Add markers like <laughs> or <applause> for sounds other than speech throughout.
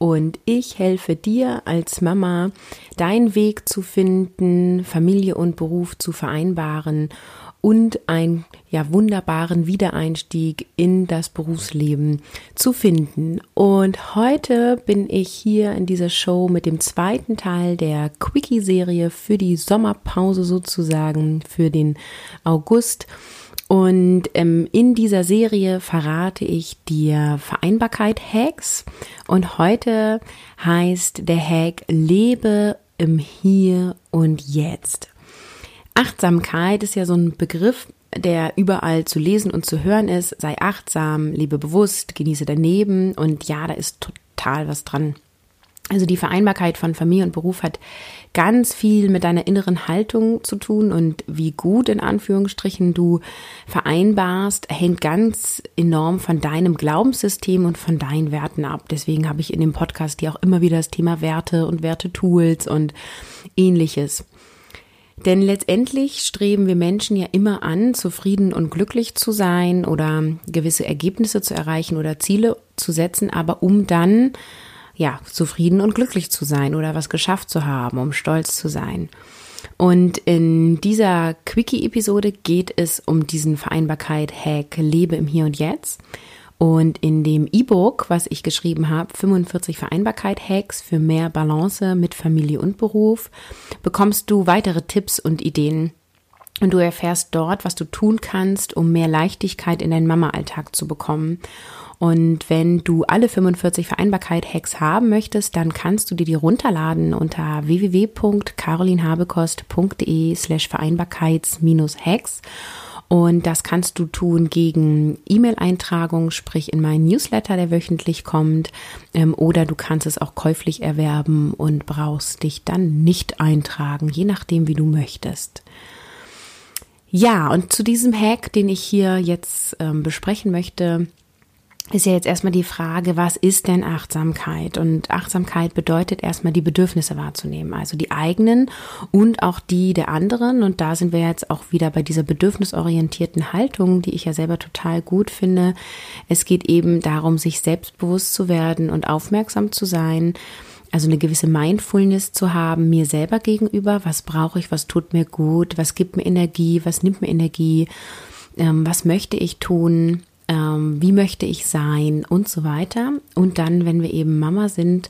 und ich helfe dir als Mama, deinen Weg zu finden, Familie und Beruf zu vereinbaren und einen ja wunderbaren Wiedereinstieg in das Berufsleben zu finden. Und heute bin ich hier in dieser Show mit dem zweiten Teil der Quickie-Serie für die Sommerpause sozusagen für den August. Und ähm, in dieser Serie verrate ich dir Vereinbarkeit-Hacks. Und heute heißt der Hack Lebe im Hier und Jetzt. Achtsamkeit ist ja so ein Begriff, der überall zu lesen und zu hören ist. Sei achtsam, lebe bewusst, genieße daneben. Und ja, da ist total was dran. Also die Vereinbarkeit von Familie und Beruf hat ganz viel mit deiner inneren Haltung zu tun und wie gut in Anführungsstrichen du vereinbarst, hängt ganz enorm von deinem Glaubenssystem und von deinen Werten ab. Deswegen habe ich in dem Podcast dir auch immer wieder das Thema Werte und Wertetools und ähnliches. Denn letztendlich streben wir Menschen ja immer an, zufrieden und glücklich zu sein oder gewisse Ergebnisse zu erreichen oder Ziele zu setzen, aber um dann ja, zufrieden und glücklich zu sein oder was geschafft zu haben, um stolz zu sein. Und in dieser Quickie-Episode geht es um diesen Vereinbarkeit-Hack Lebe im Hier und Jetzt. Und in dem E-Book, was ich geschrieben habe, 45 Vereinbarkeit-Hacks für mehr Balance mit Familie und Beruf, bekommst du weitere Tipps und Ideen. Und du erfährst dort, was du tun kannst, um mehr Leichtigkeit in deinen Mama-Alltag zu bekommen und wenn du alle 45 Vereinbarkeit-Hacks haben möchtest, dann kannst du dir die runterladen unter www.carolinhabekost.de slash Vereinbarkeits-Hacks. Und das kannst du tun gegen E-Mail-Eintragung, sprich in meinen Newsletter, der wöchentlich kommt. Ähm, oder du kannst es auch käuflich erwerben und brauchst dich dann nicht eintragen, je nachdem, wie du möchtest. Ja, und zu diesem Hack, den ich hier jetzt ähm, besprechen möchte, ist ja jetzt erstmal die Frage, was ist denn Achtsamkeit? Und Achtsamkeit bedeutet erstmal die Bedürfnisse wahrzunehmen, also die eigenen und auch die der anderen. Und da sind wir jetzt auch wieder bei dieser bedürfnisorientierten Haltung, die ich ja selber total gut finde. Es geht eben darum, sich selbstbewusst zu werden und aufmerksam zu sein. Also eine gewisse Mindfulness zu haben, mir selber gegenüber. Was brauche ich? Was tut mir gut? Was gibt mir Energie? Was nimmt mir Energie? Ähm, was möchte ich tun? ähm, wie möchte ich sein und so weiter. Und dann, wenn wir eben Mama sind,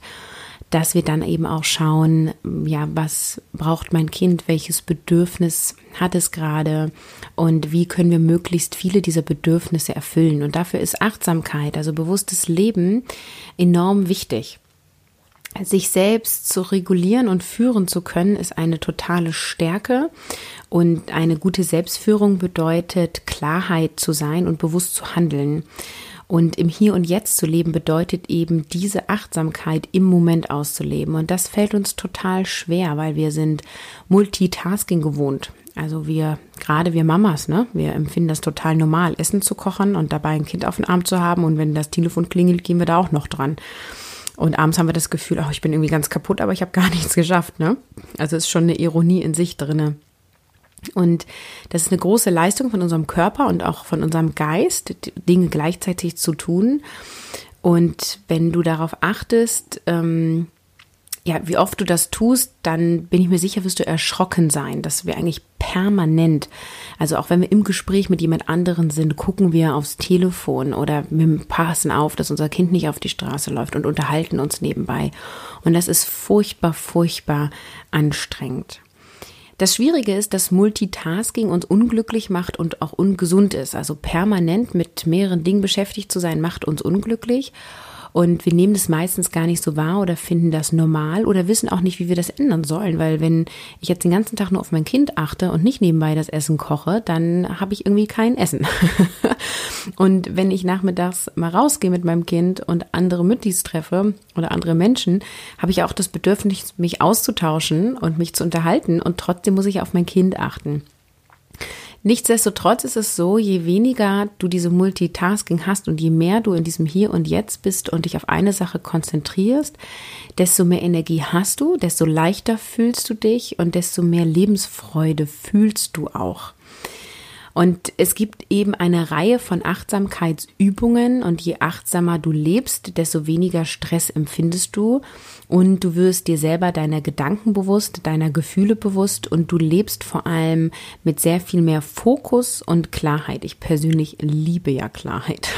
dass wir dann eben auch schauen, ja, was braucht mein Kind, welches Bedürfnis hat es gerade und wie können wir möglichst viele dieser Bedürfnisse erfüllen. Und dafür ist Achtsamkeit, also bewusstes Leben, enorm wichtig. Sich selbst zu regulieren und führen zu können, ist eine totale Stärke. Und eine gute Selbstführung bedeutet, Klarheit zu sein und bewusst zu handeln. Und im Hier und Jetzt zu leben bedeutet eben diese Achtsamkeit im Moment auszuleben. Und das fällt uns total schwer, weil wir sind Multitasking gewohnt. Also wir, gerade wir Mamas, ne, wir empfinden das total normal, Essen zu kochen und dabei ein Kind auf den Arm zu haben. Und wenn das Telefon klingelt, gehen wir da auch noch dran. Und abends haben wir das Gefühl, oh, ich bin irgendwie ganz kaputt, aber ich habe gar <laughs> nichts geschafft. Ne? Also ist schon eine Ironie in sich drinne. Und das ist eine große Leistung von unserem Körper und auch von unserem Geist, Dinge gleichzeitig zu tun. Und wenn du darauf achtest, ähm, ja, wie oft du das tust, dann bin ich mir sicher, wirst du erschrocken sein, dass wir eigentlich permanent, also auch wenn wir im Gespräch mit jemand anderen sind, gucken wir aufs Telefon oder wir passen auf, dass unser Kind nicht auf die Straße läuft und unterhalten uns nebenbei. Und das ist furchtbar, furchtbar anstrengend. Das Schwierige ist, dass Multitasking uns unglücklich macht und auch ungesund ist. Also permanent mit mehreren Dingen beschäftigt zu sein, macht uns unglücklich. Und wir nehmen das meistens gar nicht so wahr oder finden das normal oder wissen auch nicht, wie wir das ändern sollen. Weil wenn ich jetzt den ganzen Tag nur auf mein Kind achte und nicht nebenbei das Essen koche, dann habe ich irgendwie kein Essen. <laughs> und wenn ich nachmittags mal rausgehe mit meinem Kind und andere Müttis treffe oder andere Menschen, habe ich auch das Bedürfnis, mich auszutauschen und mich zu unterhalten. Und trotzdem muss ich auf mein Kind achten. Nichtsdestotrotz ist es so, je weniger du diese Multitasking hast und je mehr du in diesem Hier und Jetzt bist und dich auf eine Sache konzentrierst, desto mehr Energie hast du, desto leichter fühlst du dich und desto mehr Lebensfreude fühlst du auch. Und es gibt eben eine Reihe von Achtsamkeitsübungen und je achtsamer du lebst, desto weniger Stress empfindest du und du wirst dir selber deiner Gedanken bewusst, deiner Gefühle bewusst und du lebst vor allem mit sehr viel mehr Fokus und Klarheit. Ich persönlich liebe ja Klarheit.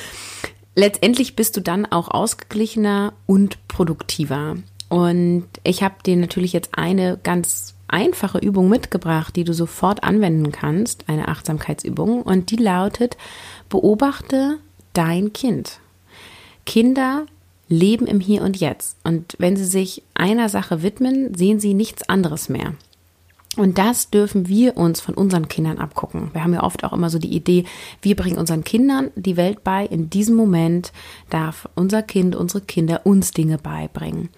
<laughs> Letztendlich bist du dann auch ausgeglichener und produktiver. Und ich habe dir natürlich jetzt eine ganz einfache Übung mitgebracht, die du sofort anwenden kannst, eine Achtsamkeitsübung, und die lautet, beobachte dein Kind. Kinder leben im Hier und Jetzt. Und wenn sie sich einer Sache widmen, sehen sie nichts anderes mehr. Und das dürfen wir uns von unseren Kindern abgucken. Wir haben ja oft auch immer so die Idee, wir bringen unseren Kindern die Welt bei. In diesem Moment darf unser Kind, unsere Kinder uns Dinge beibringen.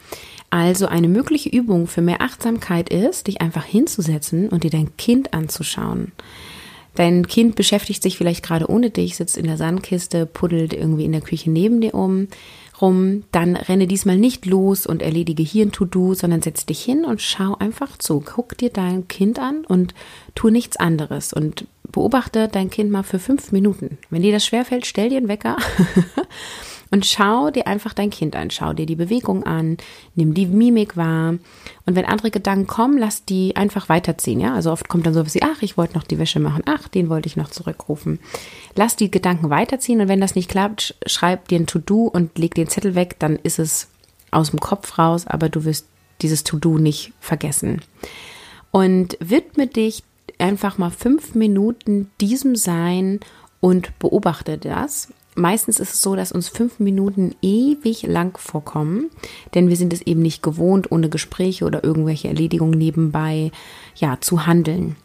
Also eine mögliche Übung für mehr Achtsamkeit ist, dich einfach hinzusetzen und dir dein Kind anzuschauen. Dein Kind beschäftigt sich vielleicht gerade ohne dich, sitzt in der Sandkiste, puddelt irgendwie in der Küche neben dir um rum, dann renne diesmal nicht los und erledige hier ein To-Do, sondern setz dich hin und schau einfach zu. Guck dir dein Kind an und tu nichts anderes und beobachte dein Kind mal für fünf Minuten. Wenn dir das schwerfällt, stell dir einen Wecker <laughs> Und schau dir einfach dein Kind an, schau dir die Bewegung an, nimm die Mimik wahr. Und wenn andere Gedanken kommen, lass die einfach weiterziehen. Ja, also oft kommt dann sowas wie, ach, ich wollte noch die Wäsche machen, ach, den wollte ich noch zurückrufen. Lass die Gedanken weiterziehen und wenn das nicht klappt, schreib dir ein To-Do und leg den Zettel weg, dann ist es aus dem Kopf raus, aber du wirst dieses To-Do nicht vergessen. Und widme dich einfach mal fünf Minuten diesem Sein und beobachte das meistens ist es so, dass uns fünf Minuten ewig lang vorkommen, denn wir sind es eben nicht gewohnt, ohne Gespräche oder irgendwelche Erledigungen nebenbei ja zu handeln.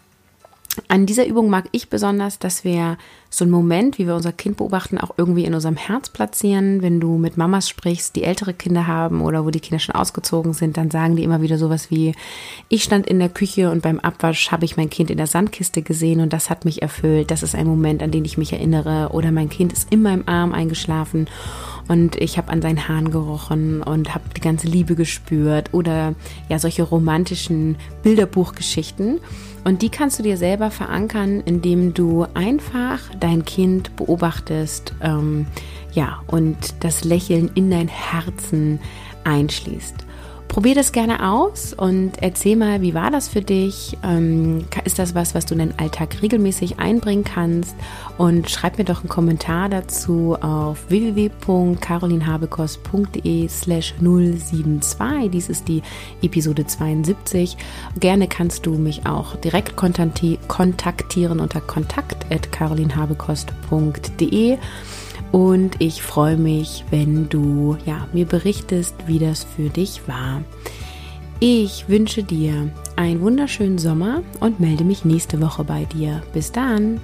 An dieser Übung mag ich besonders, dass wir so einen Moment, wie wir unser Kind beobachten, auch irgendwie in unserem Herz platzieren. Wenn du mit Mamas sprichst, die ältere Kinder haben oder wo die Kinder schon ausgezogen sind, dann sagen die immer wieder sowas wie, ich stand in der Küche und beim Abwasch habe ich mein Kind in der Sandkiste gesehen und das hat mich erfüllt. Das ist ein Moment, an den ich mich erinnere. Oder mein Kind ist in meinem Arm eingeschlafen und ich habe an seinen Haaren gerochen und habe die ganze Liebe gespürt. Oder ja, solche romantischen Bilderbuchgeschichten. Und die kannst du dir selber verankern, indem du einfach dein Kind beobachtest, ähm, ja, und das Lächeln in dein Herzen einschließt. Probier das gerne aus und erzähl mal, wie war das für dich? Ähm, ist das was, was du in deinen Alltag regelmäßig einbringen kannst? Und schreib mir doch einen Kommentar dazu auf www.carolinhabekost.de slash 072. Dies ist die Episode 72. Gerne kannst du mich auch direkt kontaktieren unter kontakt.carolinhabekost.de. Und ich freue mich, wenn du ja, mir berichtest, wie das für dich war. Ich wünsche dir einen wunderschönen Sommer und melde mich nächste Woche bei dir. Bis dann.